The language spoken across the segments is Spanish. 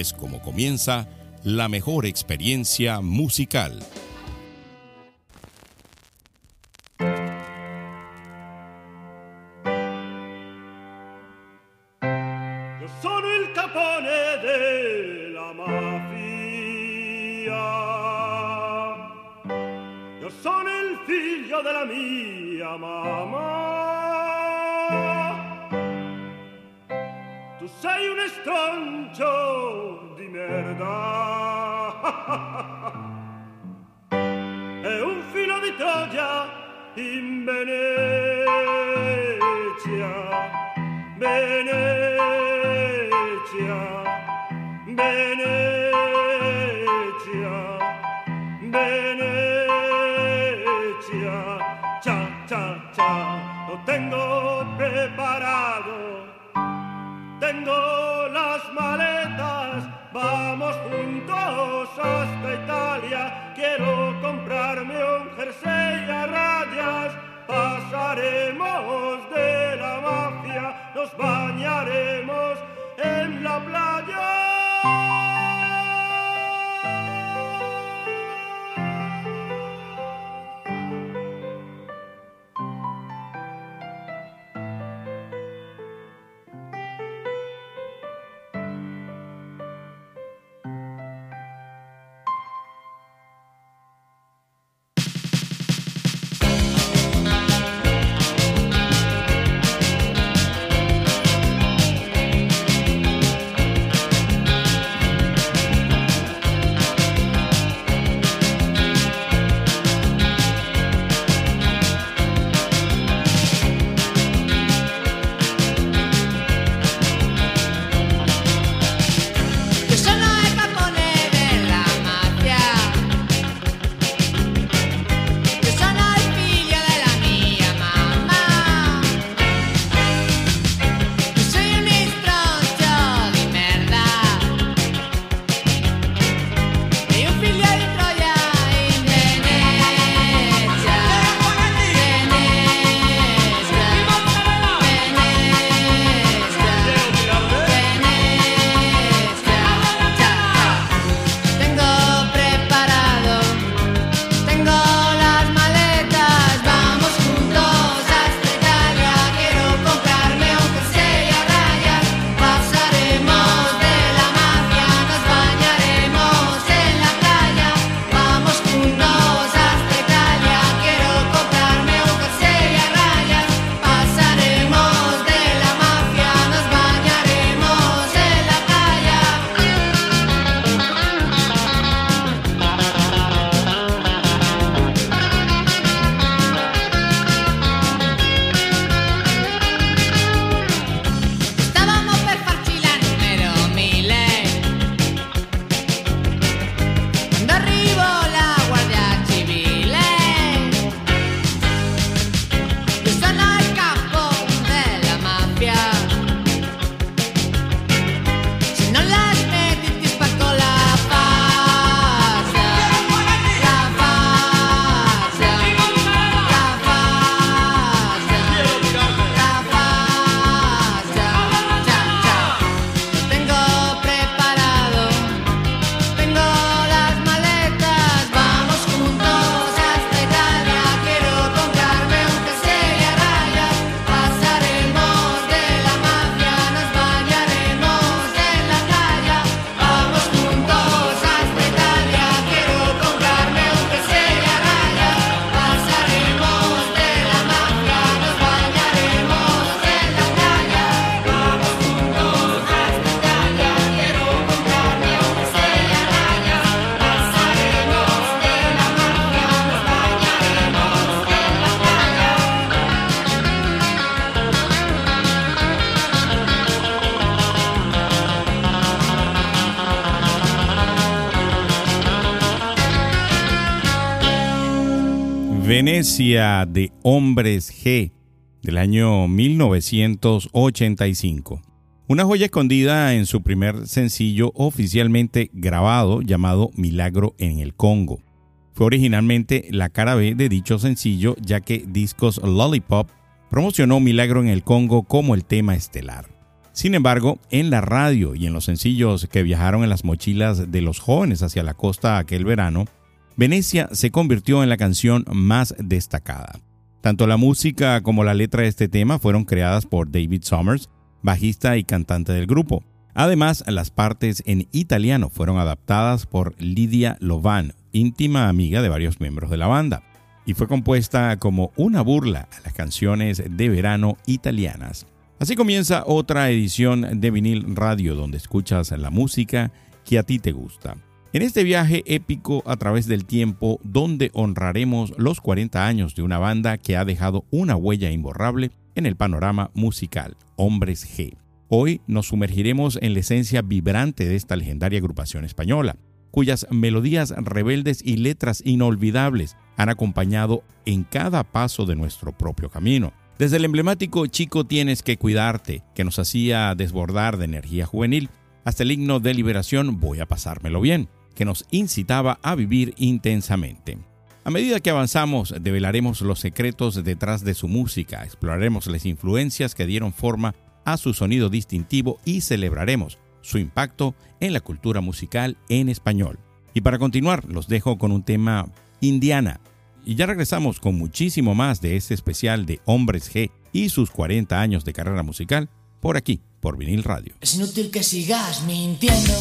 es como comienza la mejor experiencia musical. De Hombres G del año 1985. Una joya escondida en su primer sencillo oficialmente grabado llamado Milagro en el Congo. Fue originalmente la cara B de dicho sencillo ya que Discos Lollipop promocionó Milagro en el Congo como el tema estelar. Sin embargo, en la radio y en los sencillos que viajaron en las mochilas de los jóvenes hacia la costa aquel verano, Venecia se convirtió en la canción más destacada. Tanto la música como la letra de este tema fueron creadas por David Summers, bajista y cantante del grupo. Además, las partes en italiano fueron adaptadas por Lidia Lovan, íntima amiga de varios miembros de la banda, y fue compuesta como una burla a las canciones de verano italianas. Así comienza otra edición de vinil radio donde escuchas la música que a ti te gusta. En este viaje épico a través del tiempo donde honraremos los 40 años de una banda que ha dejado una huella imborrable en el panorama musical, Hombres G. Hoy nos sumergiremos en la esencia vibrante de esta legendaria agrupación española, cuyas melodías rebeldes y letras inolvidables han acompañado en cada paso de nuestro propio camino. Desde el emblemático Chico tienes que cuidarte, que nos hacía desbordar de energía juvenil, hasta el himno de liberación Voy a pasármelo bien, que nos incitaba a vivir intensamente. A medida que avanzamos, develaremos los secretos detrás de su música, exploraremos las influencias que dieron forma a su sonido distintivo y celebraremos su impacto en la cultura musical en español. Y para continuar, los dejo con un tema Indiana, y ya regresamos con muchísimo más de este especial de Hombres G y sus 40 años de carrera musical por aquí, por Vinil Radio. Es inútil que sigas mintiendo,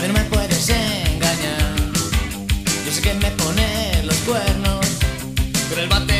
a mí no me puedes engañar. Yo sé que me pones los cuernos, pero el batería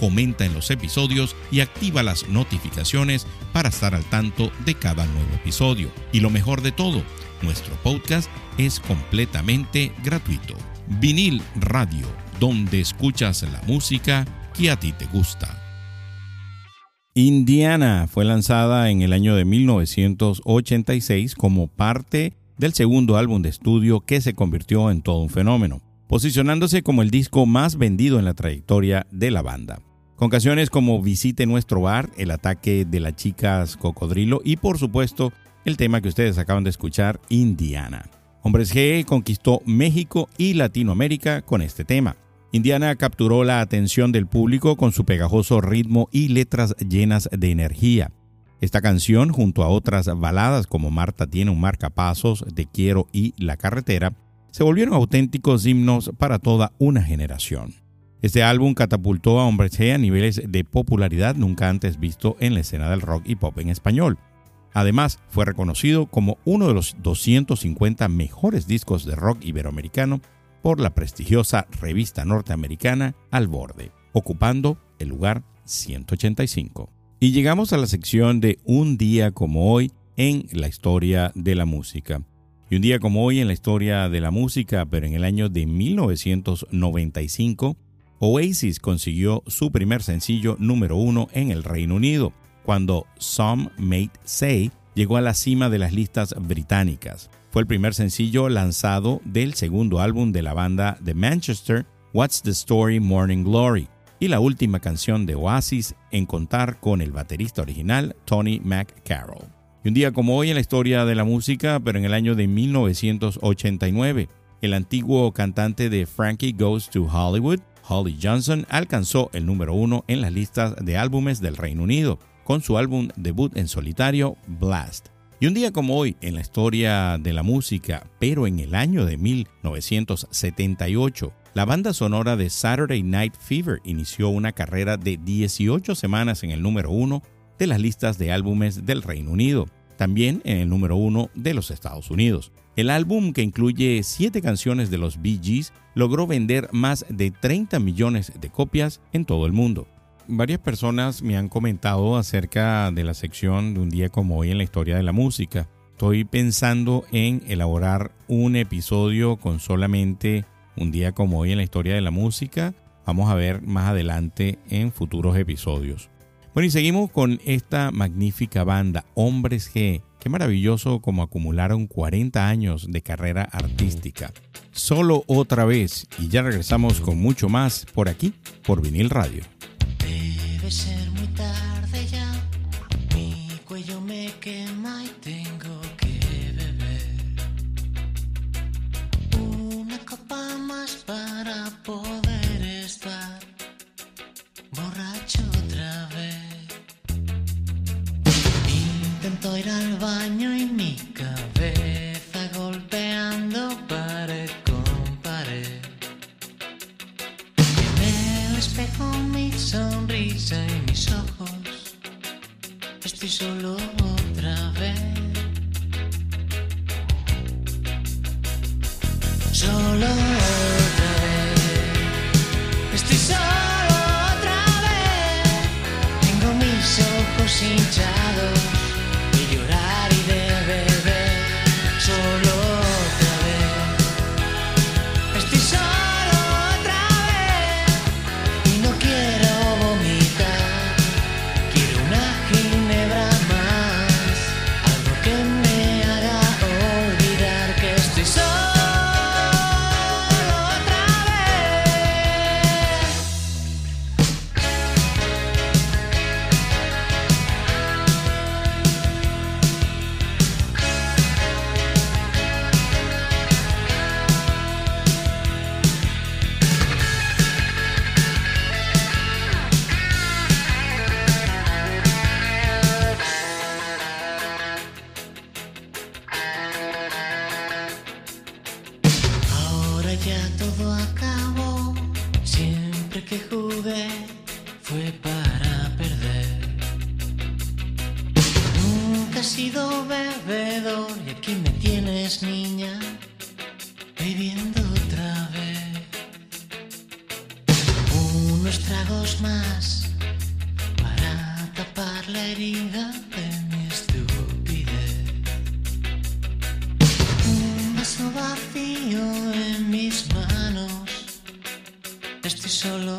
comenta en los episodios y activa las notificaciones para estar al tanto de cada nuevo episodio. Y lo mejor de todo, nuestro podcast es completamente gratuito. Vinil Radio, donde escuchas la música que a ti te gusta. Indiana fue lanzada en el año de 1986 como parte del segundo álbum de estudio que se convirtió en todo un fenómeno, posicionándose como el disco más vendido en la trayectoria de la banda con canciones como Visite nuestro bar, El ataque de las chicas cocodrilo y por supuesto el tema que ustedes acaban de escuchar, Indiana. Hombres G conquistó México y Latinoamérica con este tema. Indiana capturó la atención del público con su pegajoso ritmo y letras llenas de energía. Esta canción, junto a otras baladas como Marta tiene un marcapasos, Te quiero y La carretera, se volvieron auténticos himnos para toda una generación. Este álbum catapultó a Hombres G a niveles de popularidad nunca antes visto en la escena del rock y pop en español. Además, fue reconocido como uno de los 250 mejores discos de rock iberoamericano por la prestigiosa revista norteamericana Al Borde, ocupando el lugar 185. Y llegamos a la sección de Un día como hoy en la historia de la música. Y un día como hoy en la historia de la música, pero en el año de 1995, Oasis consiguió su primer sencillo número uno en el Reino Unido, cuando Some May Say llegó a la cima de las listas británicas. Fue el primer sencillo lanzado del segundo álbum de la banda de Manchester, What's the Story Morning Glory, y la última canción de Oasis en contar con el baterista original Tony McCarroll. Y un día como hoy en la historia de la música, pero en el año de 1989, el antiguo cantante de Frankie Goes to Hollywood Holly Johnson alcanzó el número uno en las listas de álbumes del Reino Unido con su álbum debut en solitario Blast. Y un día como hoy en la historia de la música, pero en el año de 1978, la banda sonora de Saturday Night Fever inició una carrera de 18 semanas en el número uno de las listas de álbumes del Reino Unido, también en el número uno de los Estados Unidos. El álbum, que incluye siete canciones de los Bee Gees, logró vender más de 30 millones de copias en todo el mundo. Varias personas me han comentado acerca de la sección de un día como hoy en la historia de la música. Estoy pensando en elaborar un episodio con solamente un día como hoy en la historia de la música. Vamos a ver más adelante en futuros episodios. Bueno, y seguimos con esta magnífica banda, Hombres G. Qué maravilloso como acumularon 40 años de carrera artística. Solo otra vez y ya regresamos con mucho más por aquí, por vinil radio. Solo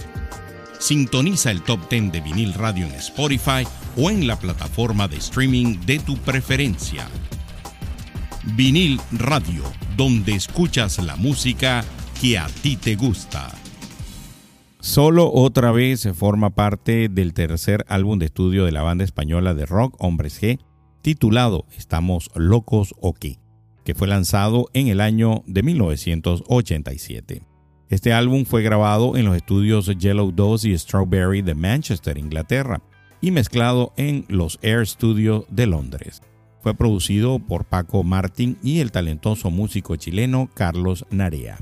Sintoniza el Top 10 de Vinil Radio en Spotify o en la plataforma de streaming de tu preferencia. Vinil Radio, donde escuchas la música que a ti te gusta. Solo otra vez forma parte del tercer álbum de estudio de la banda española de rock Hombres G, titulado Estamos locos o qué, que fue lanzado en el año de 1987. Este álbum fue grabado en los estudios Yellow Dose y Strawberry de Manchester, Inglaterra, y mezclado en los Air Studios de Londres. Fue producido por Paco Martín y el talentoso músico chileno Carlos Narea.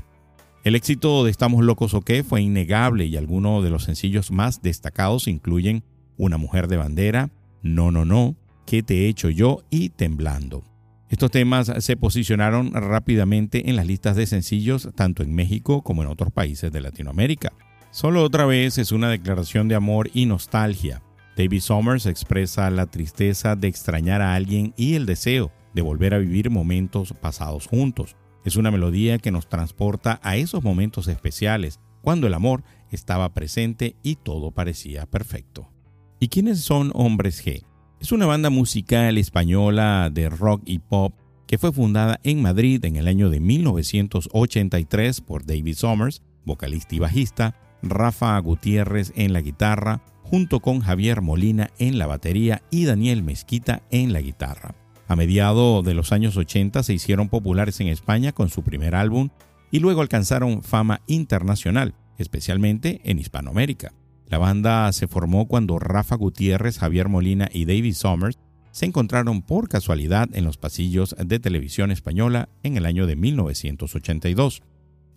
El éxito de Estamos Locos o qué fue innegable y algunos de los sencillos más destacados incluyen Una mujer de bandera, No, no, no, ¿Qué te he hecho yo? y Temblando. Estos temas se posicionaron rápidamente en las listas de sencillos tanto en México como en otros países de Latinoamérica. Solo otra vez es una declaración de amor y nostalgia. David Summers expresa la tristeza de extrañar a alguien y el deseo de volver a vivir momentos pasados juntos. Es una melodía que nos transporta a esos momentos especiales, cuando el amor estaba presente y todo parecía perfecto. ¿Y quiénes son Hombres G? Es una banda musical española de rock y pop que fue fundada en Madrid en el año de 1983 por David Summers, vocalista y bajista, Rafa Gutiérrez en la guitarra, junto con Javier Molina en la batería y Daniel Mezquita en la guitarra. A mediados de los años 80 se hicieron populares en España con su primer álbum y luego alcanzaron fama internacional, especialmente en Hispanoamérica. La banda se formó cuando Rafa Gutiérrez, Javier Molina y David Summers se encontraron por casualidad en los pasillos de televisión española en el año de 1982.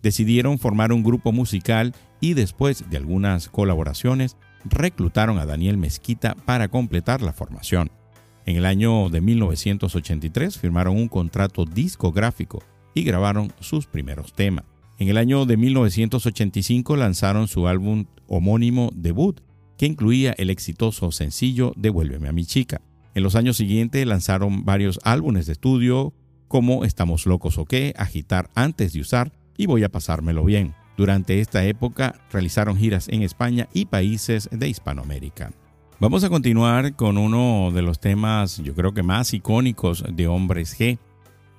Decidieron formar un grupo musical y después de algunas colaboraciones reclutaron a Daniel Mezquita para completar la formación. En el año de 1983 firmaron un contrato discográfico y grabaron sus primeros temas. En el año de 1985 lanzaron su álbum homónimo debut, que incluía el exitoso sencillo Devuélveme a mi chica. En los años siguientes lanzaron varios álbumes de estudio como Estamos locos o qué, Agitar antes de usar y Voy a pasármelo bien. Durante esta época realizaron giras en España y países de Hispanoamérica. Vamos a continuar con uno de los temas yo creo que más icónicos de Hombres G,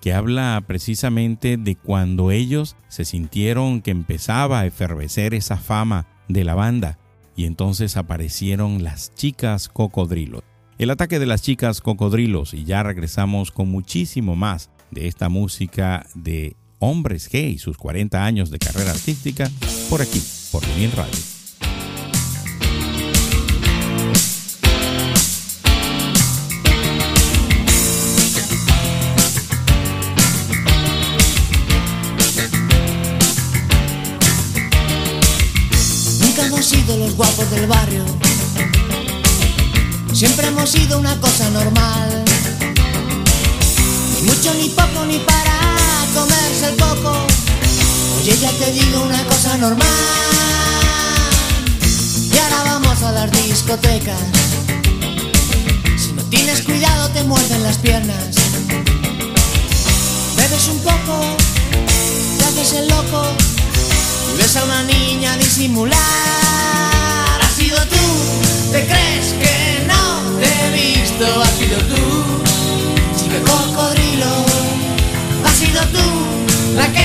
que habla precisamente de cuando ellos se sintieron que empezaba a efervecer esa fama de la banda y entonces aparecieron las chicas cocodrilos. El ataque de las chicas cocodrilos y ya regresamos con muchísimo más de esta música de hombres G y sus 40 años de carrera artística por aquí, por Vinil Radio. Sido los guapos del barrio. Siempre hemos sido una cosa normal. Ni mucho ni poco ni para comerse el coco. Oye, ya te digo una cosa normal. Y ahora vamos a las discotecas. Si no tienes cuidado te muerden las piernas. Bebes un poco, te haces el loco y ves a una niña disimular. Sido tú, te crees que no te he visto, ha sido tú, chica cocodrilo, ha sido tú la que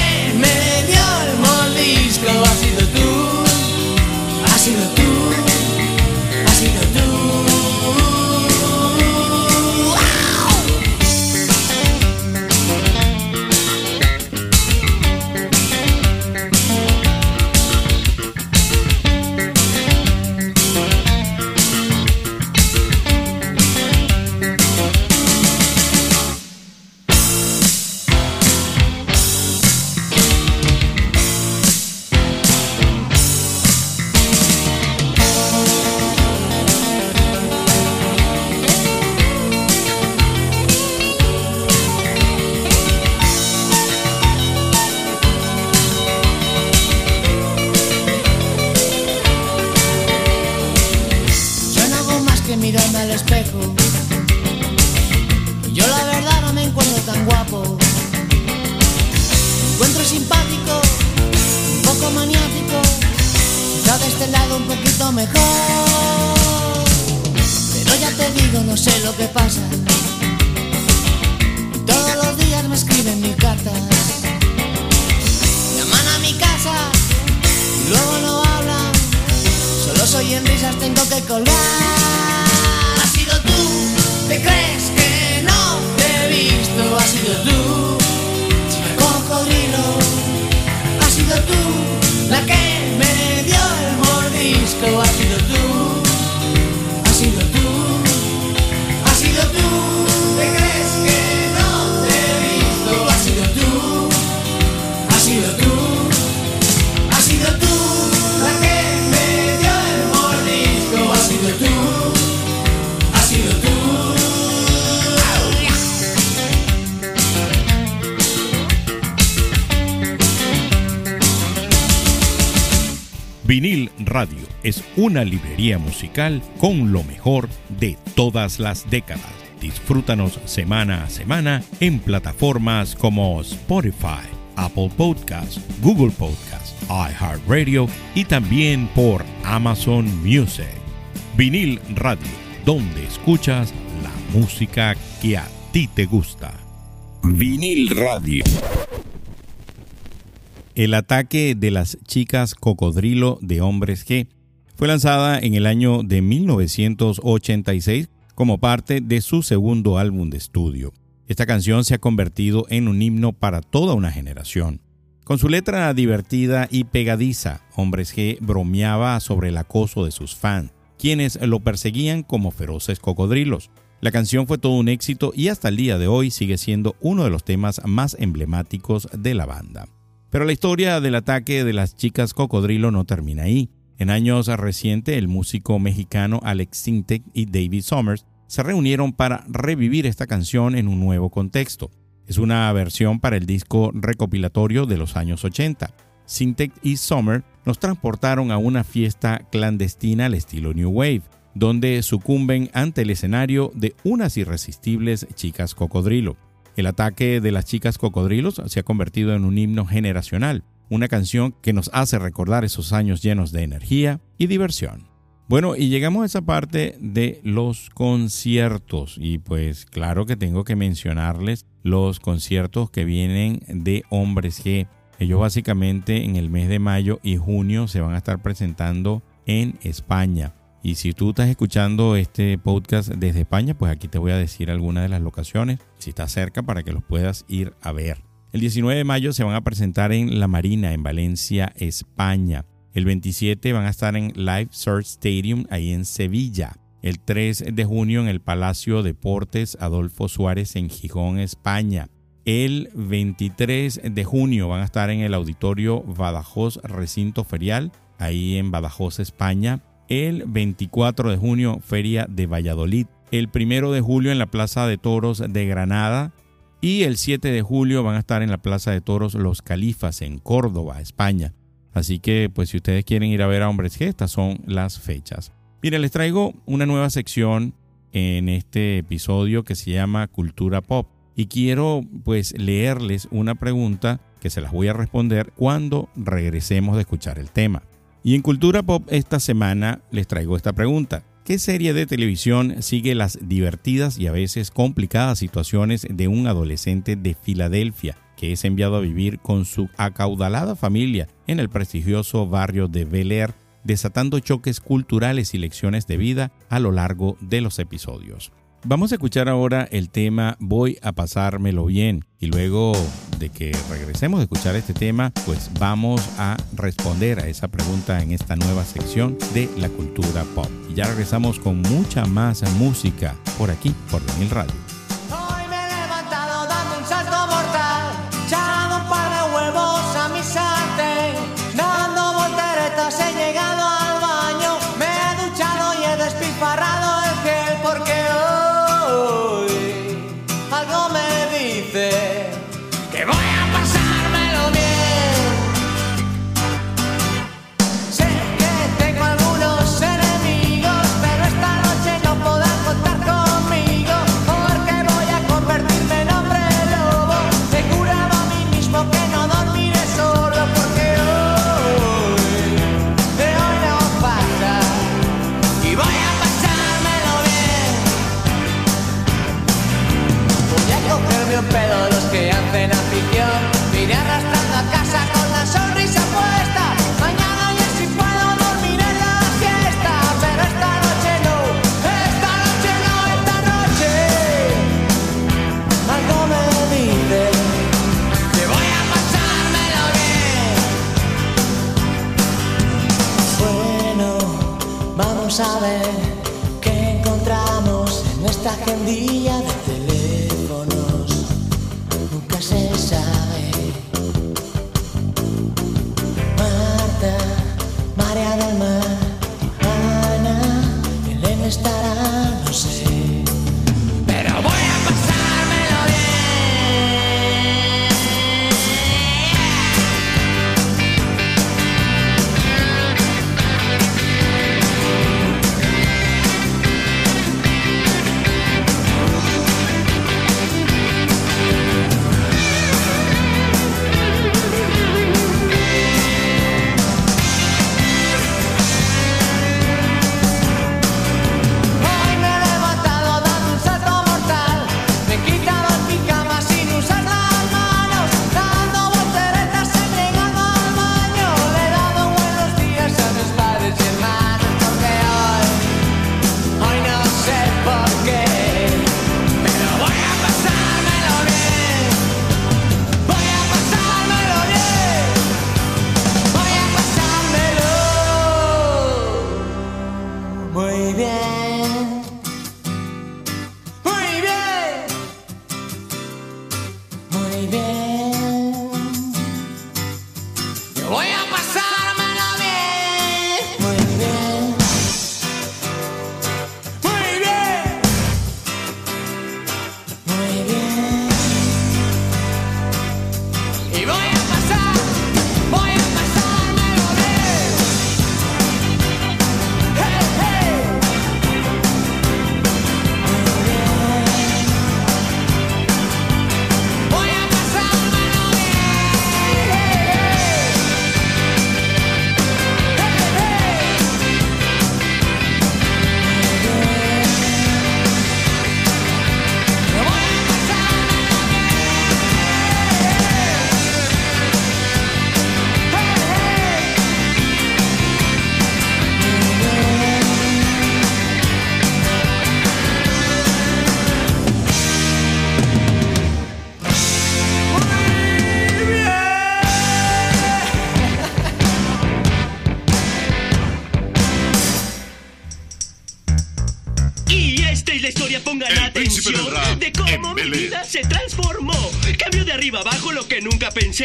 una librería musical con lo mejor de todas las décadas. Disfrútanos semana a semana en plataformas como Spotify, Apple Podcasts, Google Podcasts, iHeartRadio y también por Amazon Music. Vinil Radio, donde escuchas la música que a ti te gusta. Vinil Radio. El ataque de las chicas cocodrilo de hombres G fue lanzada en el año de 1986 como parte de su segundo álbum de estudio. Esta canción se ha convertido en un himno para toda una generación. Con su letra divertida y pegadiza, Hombres G bromeaba sobre el acoso de sus fans, quienes lo perseguían como feroces cocodrilos. La canción fue todo un éxito y hasta el día de hoy sigue siendo uno de los temas más emblemáticos de la banda. Pero la historia del ataque de las chicas cocodrilo no termina ahí. En años recientes, el músico mexicano Alex Sintek y David Summers se reunieron para revivir esta canción en un nuevo contexto. Es una versión para el disco recopilatorio de los años 80. Sintek y Summers nos transportaron a una fiesta clandestina al estilo New Wave, donde sucumben ante el escenario de unas irresistibles chicas cocodrilo. El ataque de las chicas cocodrilos se ha convertido en un himno generacional, una canción que nos hace recordar esos años llenos de energía y diversión. Bueno, y llegamos a esa parte de los conciertos y pues claro que tengo que mencionarles los conciertos que vienen de Hombres G. Ellos básicamente en el mes de mayo y junio se van a estar presentando en España. Y si tú estás escuchando este podcast desde España, pues aquí te voy a decir algunas de las locaciones, si estás cerca, para que los puedas ir a ver. El 19 de mayo se van a presentar en La Marina, en Valencia, España. El 27 van a estar en Live Search Stadium, ahí en Sevilla. El 3 de junio en el Palacio Deportes Adolfo Suárez en Gijón, España. El 23 de junio van a estar en el Auditorio Badajoz Recinto Ferial, ahí en Badajoz, España. El 24 de junio, Feria de Valladolid. El 1 de julio en la Plaza de Toros de Granada. Y el 7 de julio van a estar en la Plaza de Toros Los Califas en Córdoba, España. Así que, pues si ustedes quieren ir a ver a Hombres G, estas son las fechas. Miren, les traigo una nueva sección en este episodio que se llama Cultura Pop. Y quiero pues leerles una pregunta que se las voy a responder cuando regresemos de escuchar el tema. Y en Cultura Pop esta semana les traigo esta pregunta. ¿Qué serie de televisión sigue las divertidas y a veces complicadas situaciones de un adolescente de Filadelfia que es enviado a vivir con su acaudalada familia en el prestigioso barrio de Bel Air, desatando choques culturales y lecciones de vida a lo largo de los episodios? Vamos a escuchar ahora el tema Voy a pasármelo bien y luego de que regresemos de escuchar este tema, pues vamos a responder a esa pregunta en esta nueva sección de la cultura pop. Y ya regresamos con mucha más música por aquí, por Vinil Radio.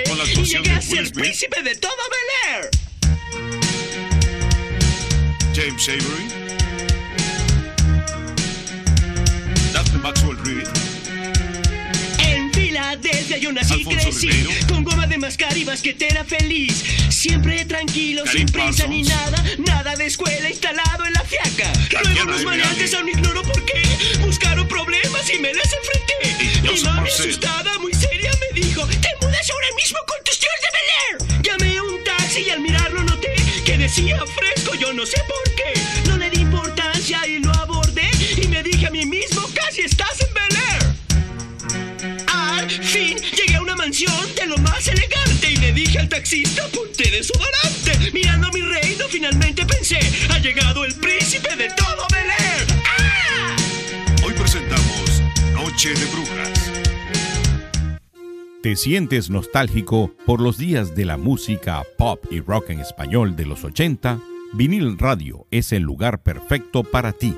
La y llegué a ser príncipe de todo Bel Air. James Avery, Daphne Maxwell Reed, En Filadelfia yo nací y crecí Ribeiro. con goma de mascar y basquetera feliz. Siempre tranquilo, Karim sin prisa ni nada, nada de escuela instalado en la fiaca. Luego los maleantes aún ignoro por qué buscaron problemas y me les enfrenté. Mi mami asustada, que decía fresco, yo no sé por qué. No le di importancia y lo abordé y me dije a mí mismo: Casi estás en Bel Air. Al fin llegué a una mansión de lo más elegante y le dije al taxista ponte desodorante. Mirando a mi reino finalmente pensé, ha llegado el príncipe de todo Bel Air. ¡Ah! hoy presentamos Noche de Brujas. ¿Te sientes nostálgico por los días de la música pop y rock en español de los 80? Vinil Radio es el lugar perfecto para ti,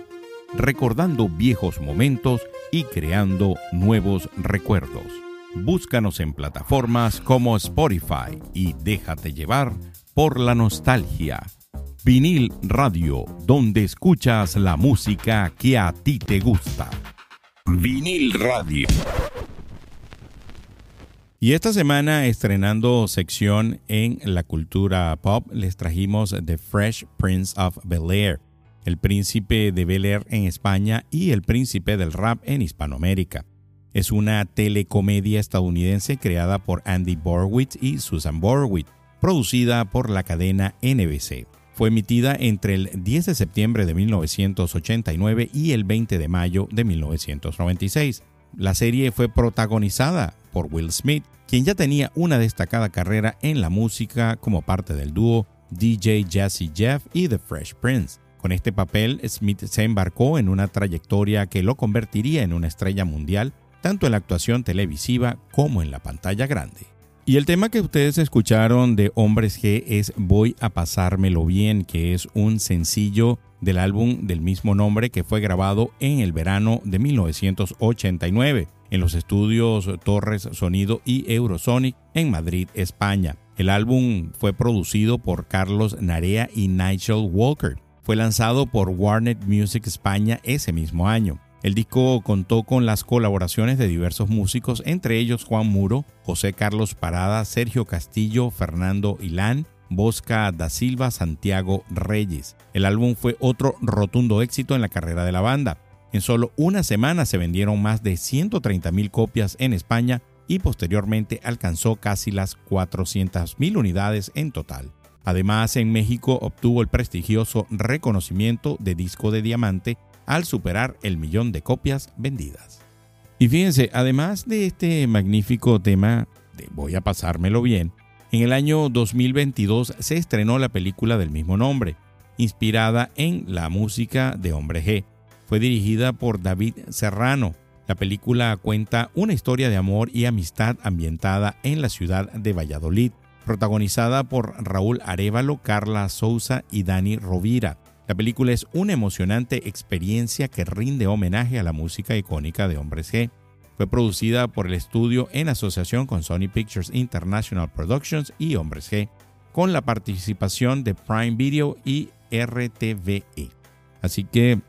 recordando viejos momentos y creando nuevos recuerdos. Búscanos en plataformas como Spotify y déjate llevar por la nostalgia. Vinil Radio, donde escuchas la música que a ti te gusta. Vinil Radio. Y esta semana estrenando sección en la cultura pop, les trajimos The Fresh Prince of Bel Air, el príncipe de Bel Air en España y el príncipe del rap en Hispanoamérica. Es una telecomedia estadounidense creada por Andy Borowitz y Susan Borowitz, producida por la cadena NBC. Fue emitida entre el 10 de septiembre de 1989 y el 20 de mayo de 1996. La serie fue protagonizada por Will Smith, quien ya tenía una destacada carrera en la música como parte del dúo DJ Jazzy Jeff y The Fresh Prince. Con este papel, Smith se embarcó en una trayectoria que lo convertiría en una estrella mundial, tanto en la actuación televisiva como en la pantalla grande. Y el tema que ustedes escucharon de Hombres G es Voy a pasármelo bien, que es un sencillo del álbum del mismo nombre que fue grabado en el verano de 1989 en los estudios Torres Sonido y Eurosonic en Madrid, España. El álbum fue producido por Carlos Narea y Nigel Walker. Fue lanzado por Warner Music España ese mismo año. El disco contó con las colaboraciones de diversos músicos, entre ellos Juan Muro, José Carlos Parada, Sergio Castillo, Fernando Ilán, Bosca da Silva, Santiago Reyes. El álbum fue otro rotundo éxito en la carrera de la banda. En solo una semana se vendieron más de 130 mil copias en España y posteriormente alcanzó casi las 400 mil unidades en total. Además, en México obtuvo el prestigioso reconocimiento de disco de diamante al superar el millón de copias vendidas. Y fíjense, además de este magnífico tema de Voy a pasármelo bien, en el año 2022 se estrenó la película del mismo nombre, inspirada en la música de Hombre G. Fue dirigida por David Serrano. La película cuenta una historia de amor y amistad ambientada en la ciudad de Valladolid, protagonizada por Raúl Arevalo, Carla Souza y Dani Rovira. La película es una emocionante experiencia que rinde homenaje a la música icónica de Hombres G. Fue producida por el estudio en asociación con Sony Pictures International Productions y Hombres G, con la participación de Prime Video y RTVE. Así que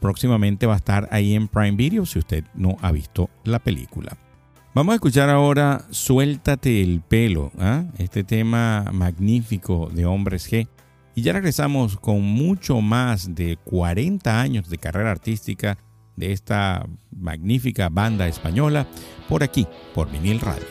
próximamente va a estar ahí en Prime Video si usted no ha visto la película. Vamos a escuchar ahora Suéltate el pelo, ¿ah? este tema magnífico de Hombres G. Y ya regresamos con mucho más de 40 años de carrera artística de esta magnífica banda española por aquí, por Vinil Radio.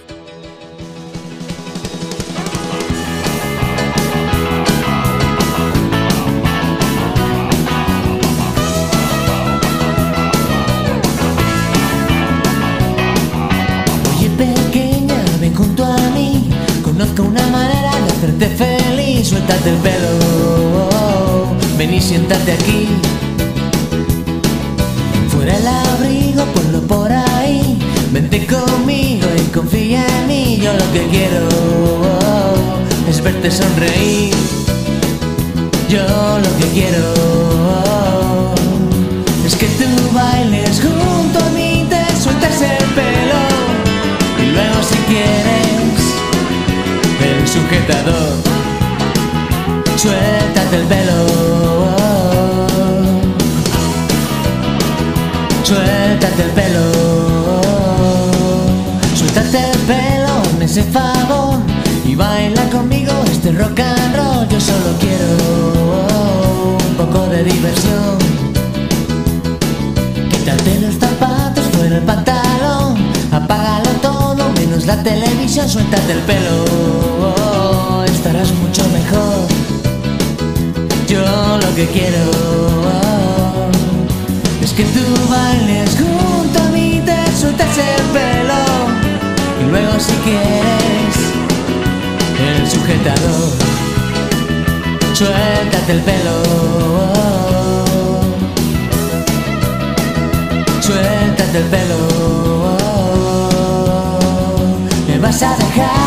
Oye pequeña, ven Ven y siéntate aquí. Fuera el abrigo, ponlo por ahí. Vente conmigo y confía en mí. Yo lo que quiero es verte sonreír. Yo lo que quiero es que tú bailes junto a mí, te sueltas el pelo y luego si quieres el sujetador, suéltate el pelo. Suéltate el pelo. Suéltate el pelo, me ese favor y baila conmigo este rock and roll. Yo solo quiero un poco de diversión. Quítate los zapatos fuera el pantalón, apágalo todo menos la televisión, suéltate el pelo, estarás mucho mejor. Yo lo que quiero que tú bailes junto a mí, te sueltes el pelo y luego si quieres el sujetador, suéltate el pelo. Suéltate el pelo, me vas a dejar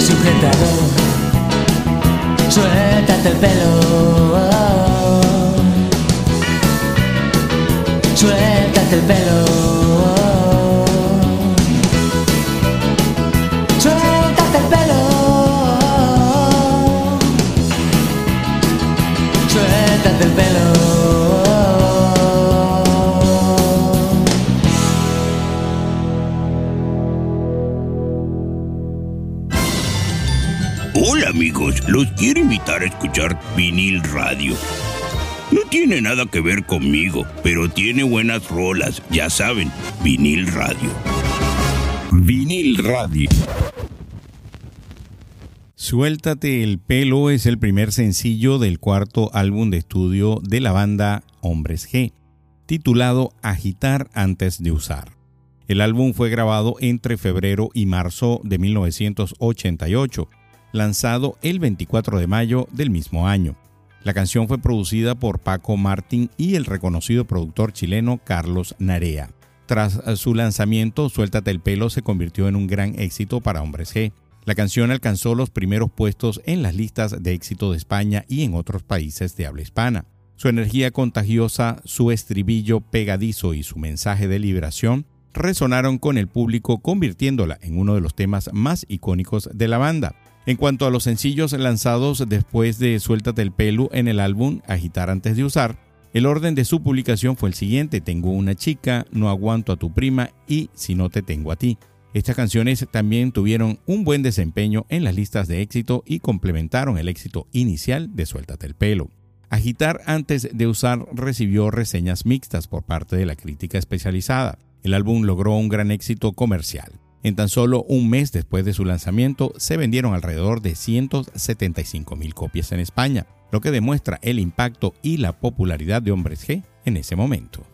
sujetador, suéltate el pelo, suéltate el pelo. Suéltate el pelo. Suéltate el pelo. Los quiero invitar a escuchar vinil radio. No tiene nada que ver conmigo, pero tiene buenas rolas, ya saben, vinil radio. Vinil Radio. Suéltate el pelo es el primer sencillo del cuarto álbum de estudio de la banda Hombres G, titulado Agitar antes de usar. El álbum fue grabado entre febrero y marzo de 1988, lanzado el 24 de mayo del mismo año. La canción fue producida por Paco Martín y el reconocido productor chileno Carlos Narea. Tras su lanzamiento, Suéltate el pelo se convirtió en un gran éxito para Hombres G. La canción alcanzó los primeros puestos en las listas de éxito de España y en otros países de habla hispana. Su energía contagiosa, su estribillo pegadizo y su mensaje de liberación resonaron con el público convirtiéndola en uno de los temas más icónicos de la banda. En cuanto a los sencillos lanzados después de Suéltate el pelo en el álbum Agitar antes de usar, el orden de su publicación fue el siguiente, Tengo una chica, No aguanto a tu prima y Si no te tengo a ti. Estas canciones también tuvieron un buen desempeño en las listas de éxito y complementaron el éxito inicial de Suéltate el pelo. Agitar antes de usar recibió reseñas mixtas por parte de la crítica especializada. El álbum logró un gran éxito comercial. En tan solo un mes después de su lanzamiento se vendieron alrededor de 175 mil copias en España, lo que demuestra el impacto y la popularidad de Hombres G en ese momento.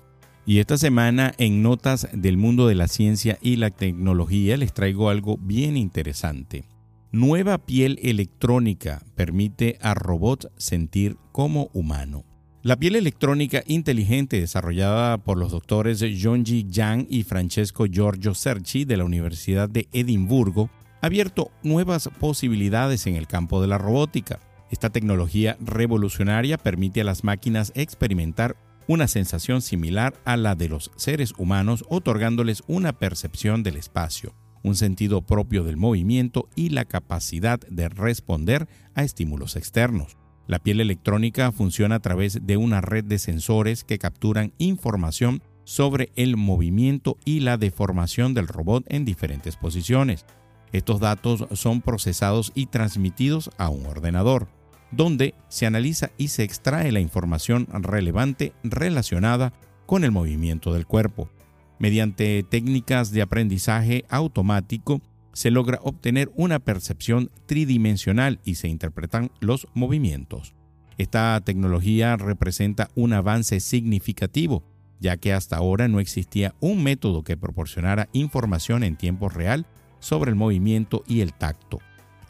Y esta semana en Notas del Mundo de la Ciencia y la Tecnología les traigo algo bien interesante. Nueva piel electrónica permite a robots sentir como humano. La piel electrónica inteligente desarrollada por los doctores Jonji Yang y Francesco Giorgio Cerci de la Universidad de Edimburgo ha abierto nuevas posibilidades en el campo de la robótica. Esta tecnología revolucionaria permite a las máquinas experimentar una sensación similar a la de los seres humanos, otorgándoles una percepción del espacio, un sentido propio del movimiento y la capacidad de responder a estímulos externos. La piel electrónica funciona a través de una red de sensores que capturan información sobre el movimiento y la deformación del robot en diferentes posiciones. Estos datos son procesados y transmitidos a un ordenador, donde se analiza y se extrae la información relevante relacionada con el movimiento del cuerpo. Mediante técnicas de aprendizaje automático, se logra obtener una percepción tridimensional y se interpretan los movimientos. Esta tecnología representa un avance significativo, ya que hasta ahora no existía un método que proporcionara información en tiempo real sobre el movimiento y el tacto.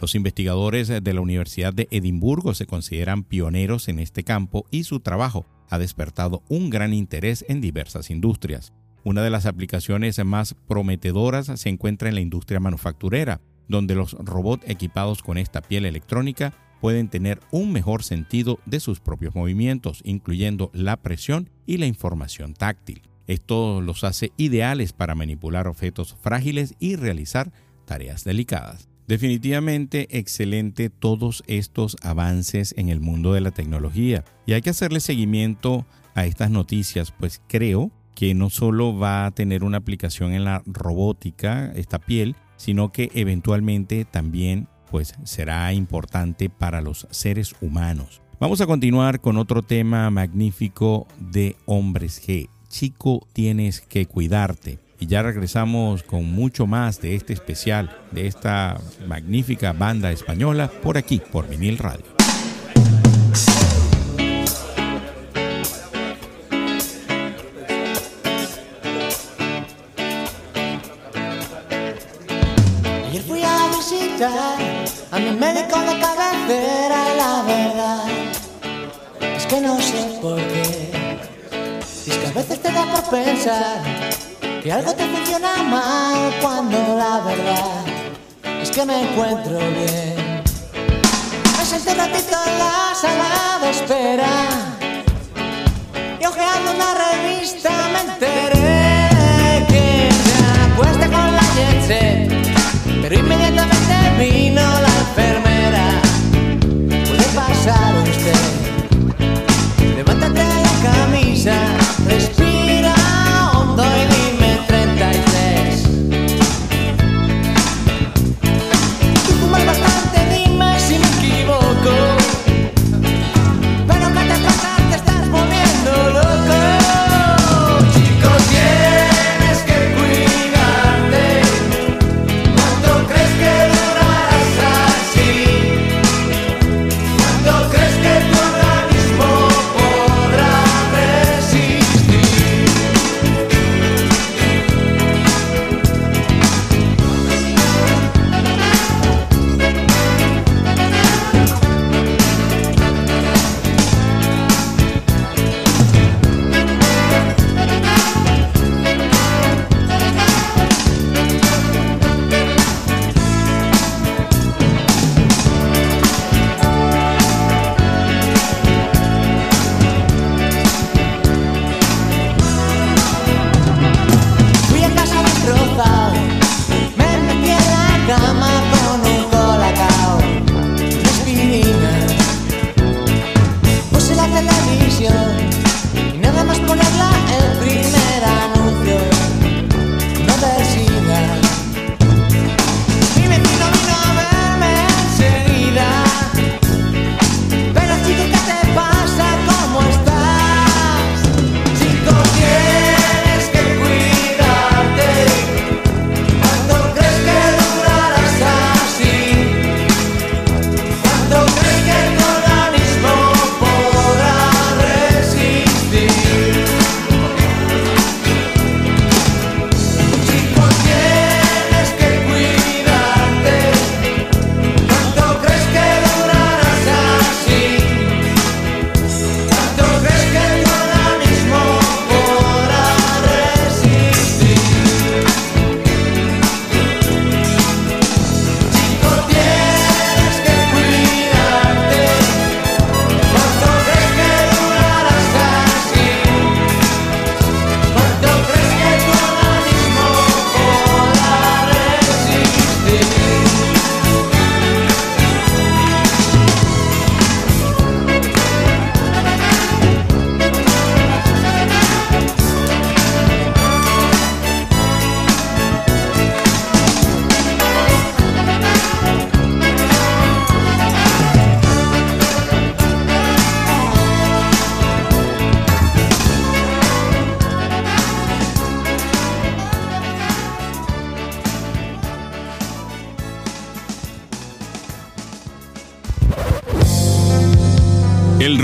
Los investigadores de la Universidad de Edimburgo se consideran pioneros en este campo y su trabajo ha despertado un gran interés en diversas industrias. Una de las aplicaciones más prometedoras se encuentra en la industria manufacturera, donde los robots equipados con esta piel electrónica pueden tener un mejor sentido de sus propios movimientos, incluyendo la presión y la información táctil. Esto los hace ideales para manipular objetos frágiles y realizar tareas delicadas. Definitivamente excelente todos estos avances en el mundo de la tecnología y hay que hacerle seguimiento a estas noticias, pues creo que no solo va a tener una aplicación en la robótica, esta piel, sino que eventualmente también pues será importante para los seres humanos. Vamos a continuar con otro tema magnífico de Hombres G. Chico, tienes que cuidarte y ya regresamos con mucho más de este especial, de esta magnífica banda española, por aquí, por Vinil Radio. No sé por qué. Y es que a veces te da por pensar que algo te funciona mal cuando la verdad es que me encuentro bien. Me senté un ratito en la sala de espera y ojeando una revista me enteré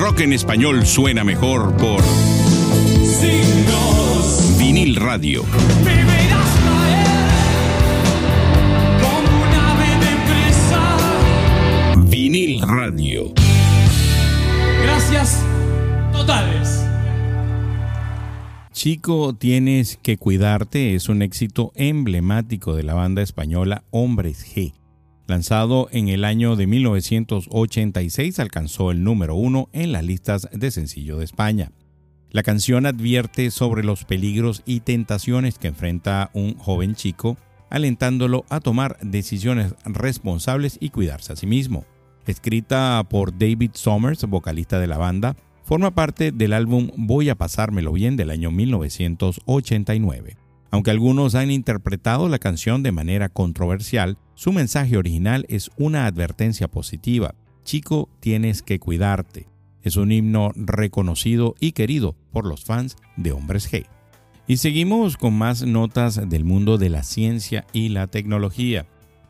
rock en español suena mejor por Vinil Radio. Vinil Radio. Gracias totales. Chico, tienes que cuidarte es un éxito emblemático de la banda española Hombres G. Lanzado en el año de 1986, alcanzó el número uno en las listas de sencillo de España. La canción advierte sobre los peligros y tentaciones que enfrenta un joven chico, alentándolo a tomar decisiones responsables y cuidarse a sí mismo. Escrita por David Somers, vocalista de la banda, forma parte del álbum Voy a pasármelo bien del año 1989. Aunque algunos han interpretado la canción de manera controversial, su mensaje original es una advertencia positiva. Chico, tienes que cuidarte. Es un himno reconocido y querido por los fans de Hombres G. Y seguimos con más notas del mundo de la ciencia y la tecnología.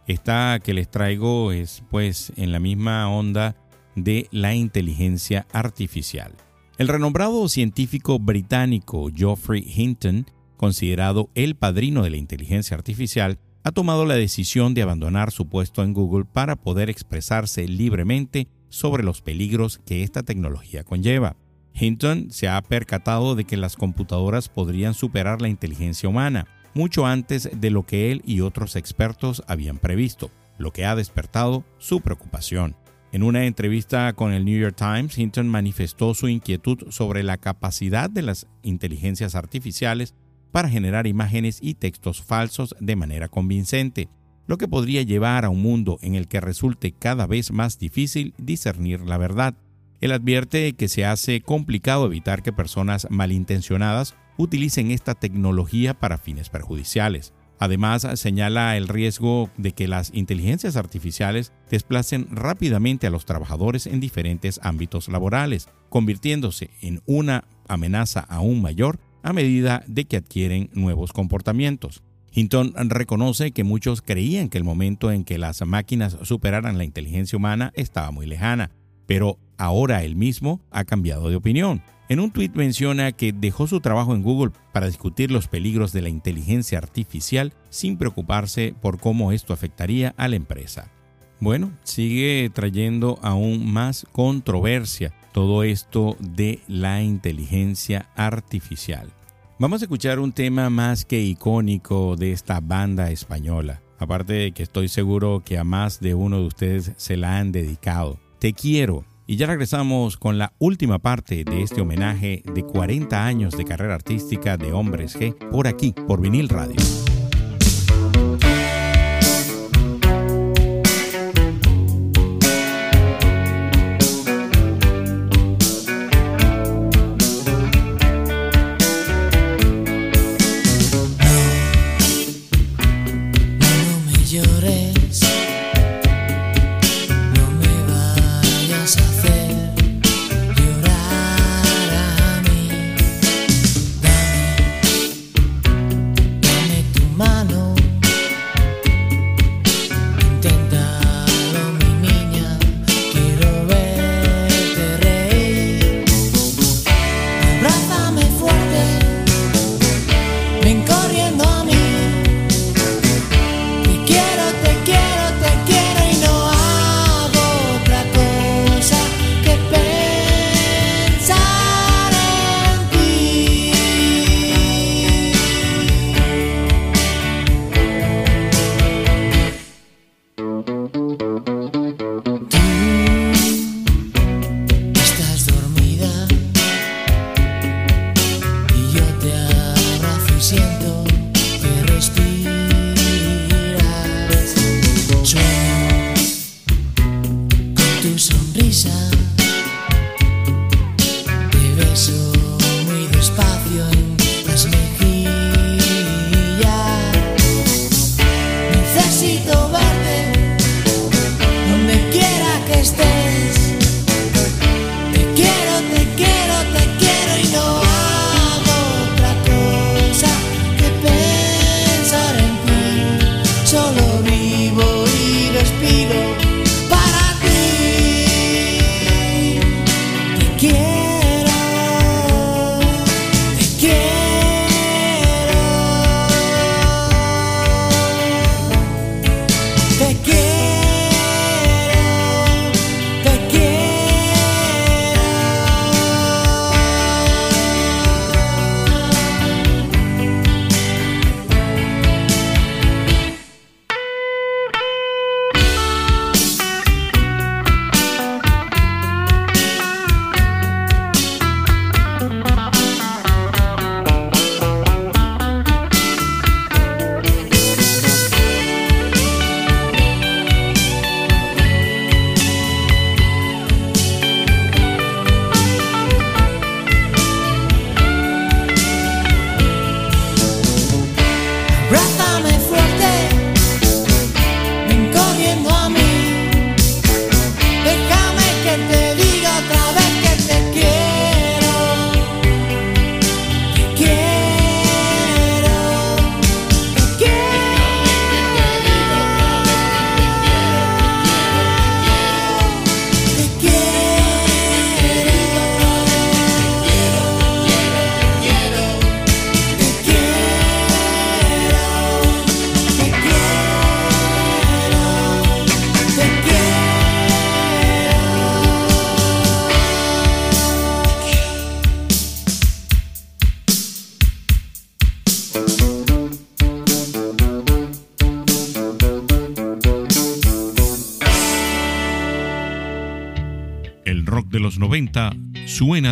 Esta que les traigo es pues en la misma onda de la inteligencia artificial. El renombrado científico británico Geoffrey Hinton considerado el padrino de la inteligencia artificial, ha tomado la decisión de abandonar su puesto en Google para poder expresarse libremente sobre los peligros que esta tecnología conlleva. Hinton se ha percatado de que las computadoras podrían superar la inteligencia humana, mucho antes de lo que él y otros expertos habían previsto, lo que ha despertado su preocupación. En una entrevista con el New York Times, Hinton manifestó su inquietud sobre la capacidad de las inteligencias artificiales para generar imágenes y textos falsos de manera convincente, lo que podría llevar a un mundo en el que resulte cada vez más difícil discernir la verdad. Él advierte que se hace complicado evitar que personas malintencionadas utilicen esta tecnología para fines perjudiciales. Además, señala el riesgo de que las inteligencias artificiales desplacen rápidamente a los trabajadores en diferentes ámbitos laborales, convirtiéndose en una amenaza aún mayor a medida de que adquieren nuevos comportamientos. Hinton reconoce que muchos creían que el momento en que las máquinas superaran la inteligencia humana estaba muy lejana, pero ahora él mismo ha cambiado de opinión. En un tuit menciona que dejó su trabajo en Google para discutir los peligros de la inteligencia artificial sin preocuparse por cómo esto afectaría a la empresa. Bueno, sigue trayendo aún más controversia todo esto de la inteligencia artificial. Vamos a escuchar un tema más que icónico de esta banda española, aparte de que estoy seguro que a más de uno de ustedes se la han dedicado. Te quiero. Y ya regresamos con la última parte de este homenaje de 40 años de carrera artística de Hombres G por aquí, por vinil radio.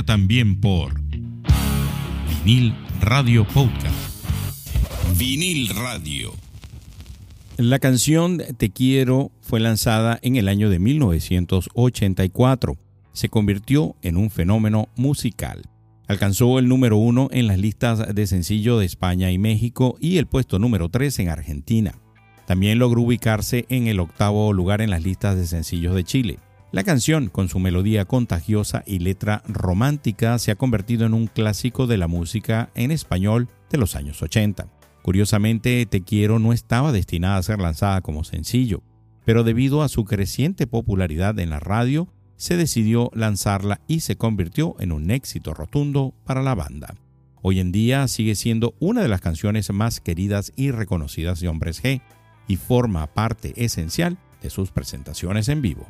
También por Vinil Radio Podcast. Vinil Radio. La canción Te quiero fue lanzada en el año de 1984. Se convirtió en un fenómeno musical. Alcanzó el número uno en las listas de sencillo de España y México y el puesto número tres en Argentina. También logró ubicarse en el octavo lugar en las listas de sencillos de Chile. La canción, con su melodía contagiosa y letra romántica, se ha convertido en un clásico de la música en español de los años 80. Curiosamente, Te quiero no estaba destinada a ser lanzada como sencillo, pero debido a su creciente popularidad en la radio, se decidió lanzarla y se convirtió en un éxito rotundo para la banda. Hoy en día sigue siendo una de las canciones más queridas y reconocidas de Hombres G y forma parte esencial de sus presentaciones en vivo.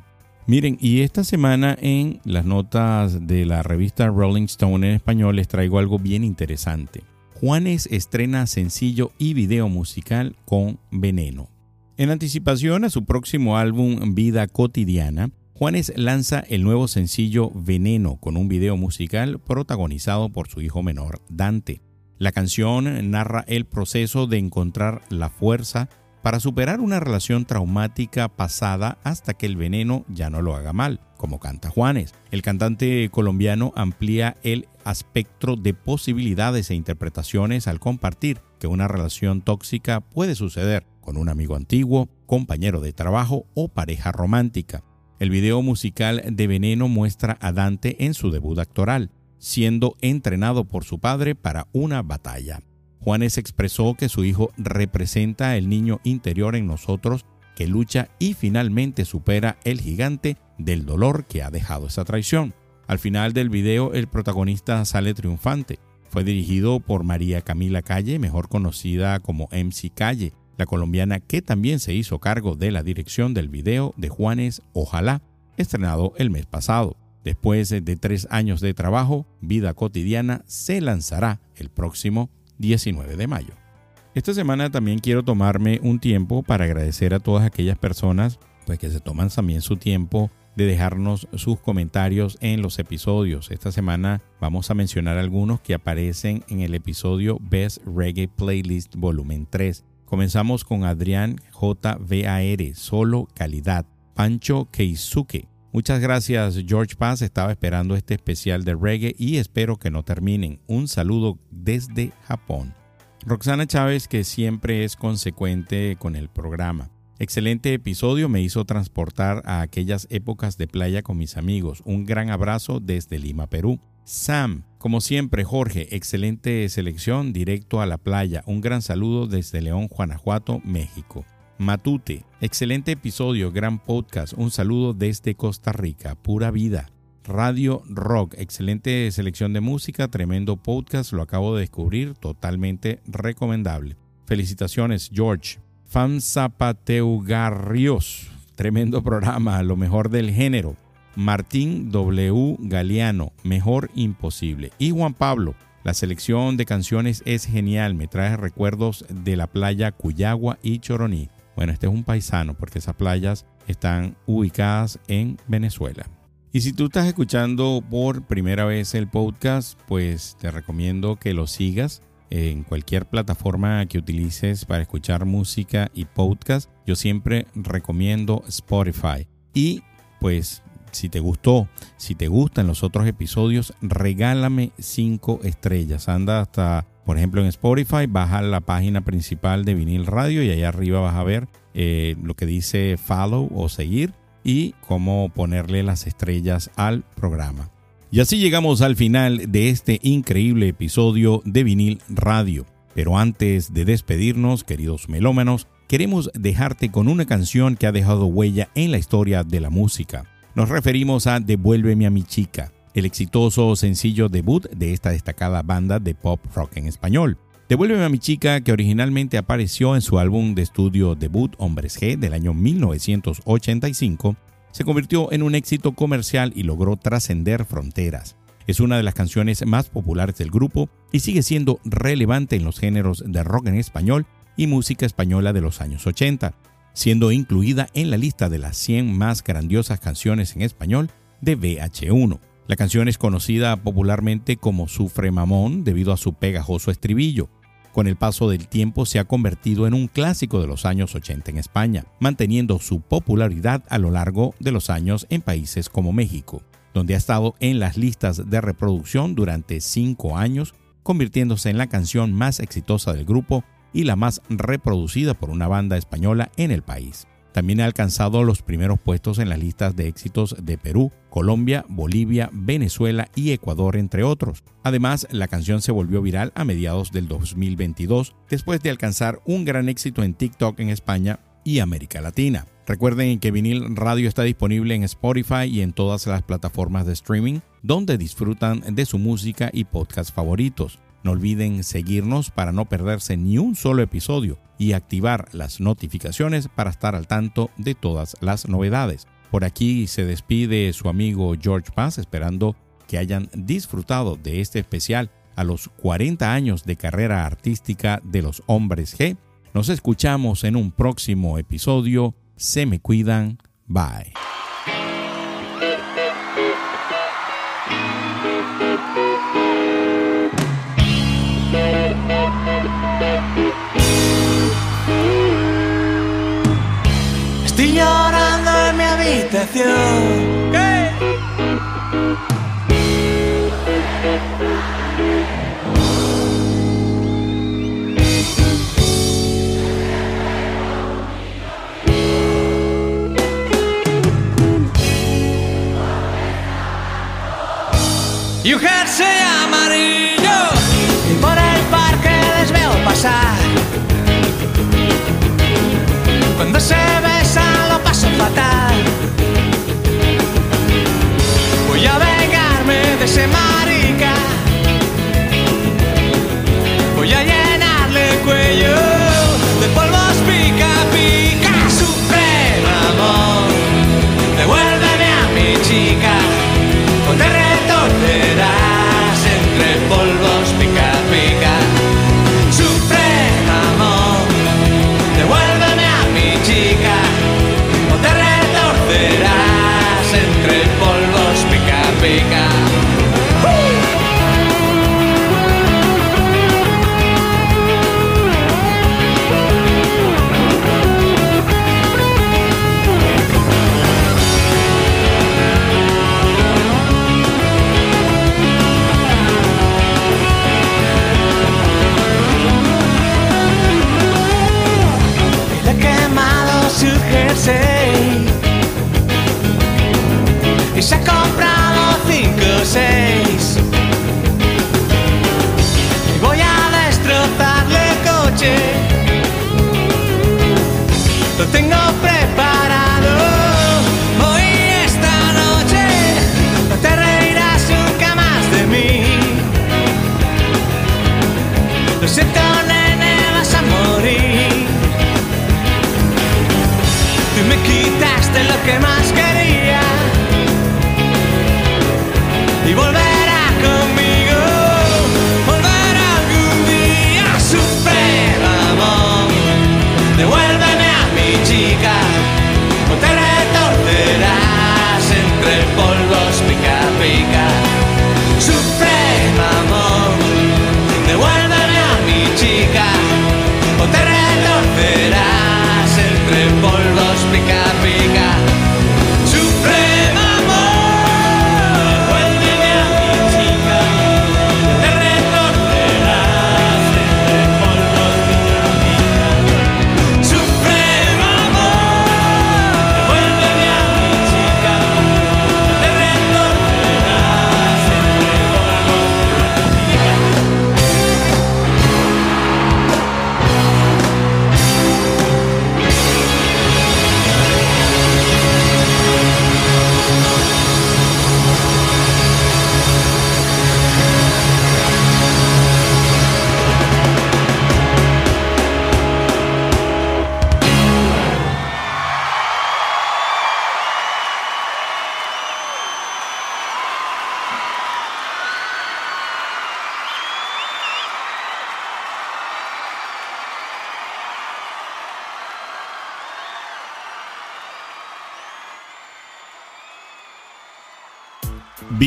Miren, y esta semana en las notas de la revista Rolling Stone en español les traigo algo bien interesante. Juanes estrena sencillo y video musical con Veneno. En anticipación a su próximo álbum Vida Cotidiana, Juanes lanza el nuevo sencillo Veneno con un video musical protagonizado por su hijo menor, Dante. La canción narra el proceso de encontrar la fuerza para superar una relación traumática pasada hasta que el veneno ya no lo haga mal, como canta Juanes. El cantante colombiano amplía el espectro de posibilidades e interpretaciones al compartir que una relación tóxica puede suceder con un amigo antiguo, compañero de trabajo o pareja romántica. El video musical de Veneno muestra a Dante en su debut actoral, siendo entrenado por su padre para una batalla. Juanes expresó que su hijo representa el niño interior en nosotros que lucha y finalmente supera el gigante del dolor que ha dejado esa traición. Al final del video el protagonista sale triunfante. Fue dirigido por María Camila Calle, mejor conocida como MC Calle, la colombiana que también se hizo cargo de la dirección del video de Juanes Ojalá, estrenado el mes pasado. Después de tres años de trabajo, Vida Cotidiana se lanzará el próximo 19 de mayo. Esta semana también quiero tomarme un tiempo para agradecer a todas aquellas personas pues, que se toman también su tiempo de dejarnos sus comentarios en los episodios. Esta semana vamos a mencionar algunos que aparecen en el episodio Best Reggae Playlist Volumen 3. Comenzamos con Adrián JVAR, solo calidad. Pancho Keisuke. Muchas gracias George Paz, estaba esperando este especial de reggae y espero que no terminen. Un saludo desde Japón. Roxana Chávez, que siempre es consecuente con el programa. Excelente episodio, me hizo transportar a aquellas épocas de playa con mis amigos. Un gran abrazo desde Lima, Perú. Sam, como siempre, Jorge, excelente selección, directo a la playa. Un gran saludo desde León, Guanajuato, México. Matute, excelente episodio, gran podcast. Un saludo desde Costa Rica, pura vida. Radio Rock, excelente selección de música, tremendo podcast, lo acabo de descubrir, totalmente recomendable. Felicitaciones, George. Fan Zapateugarrios, tremendo programa, lo mejor del género. Martín W. Galeano, Mejor Imposible. Y Juan Pablo, la selección de canciones es genial, me trae recuerdos de la playa Cuyagua y Choroní. Bueno, este es un paisano porque esas playas están ubicadas en Venezuela. Y si tú estás escuchando por primera vez el podcast, pues te recomiendo que lo sigas en cualquier plataforma que utilices para escuchar música y podcast. Yo siempre recomiendo Spotify. Y pues si te gustó, si te gustan los otros episodios, regálame cinco estrellas. Anda hasta, por ejemplo, en Spotify, baja la página principal de Vinil Radio y allá arriba vas a ver eh, lo que dice follow o seguir y cómo ponerle las estrellas al programa. Y así llegamos al final de este increíble episodio de Vinil Radio. Pero antes de despedirnos, queridos melómanos, queremos dejarte con una canción que ha dejado huella en la historia de la música. Nos referimos a Devuélveme a mi chica, el exitoso sencillo debut de esta destacada banda de pop rock en español. Devuélveme a mi chica, que originalmente apareció en su álbum de estudio debut Hombres G del año 1985, se convirtió en un éxito comercial y logró trascender fronteras. Es una de las canciones más populares del grupo y sigue siendo relevante en los géneros de rock en español y música española de los años 80 siendo incluida en la lista de las 100 más grandiosas canciones en español de VH1. La canción es conocida popularmente como Sufre Mamón debido a su pegajoso estribillo. Con el paso del tiempo se ha convertido en un clásico de los años 80 en España, manteniendo su popularidad a lo largo de los años en países como México, donde ha estado en las listas de reproducción durante cinco años, convirtiéndose en la canción más exitosa del grupo y la más reproducida por una banda española en el país. También ha alcanzado los primeros puestos en las listas de éxitos de Perú, Colombia, Bolivia, Venezuela y Ecuador, entre otros. Además, la canción se volvió viral a mediados del 2022, después de alcanzar un gran éxito en TikTok en España y América Latina. Recuerden que Vinil Radio está disponible en Spotify y en todas las plataformas de streaming, donde disfrutan de su música y podcast favoritos. No olviden seguirnos para no perderse ni un solo episodio y activar las notificaciones para estar al tanto de todas las novedades. Por aquí se despide su amigo George Paz esperando que hayan disfrutado de este especial a los 40 años de carrera artística de los hombres G. Nos escuchamos en un próximo episodio. Se me cuidan. Bye. Habitación. ¿Qué? Y jersey amarillo Y por el parque les veo pasar Cuando se ese marica. Voy a llenarle el cuello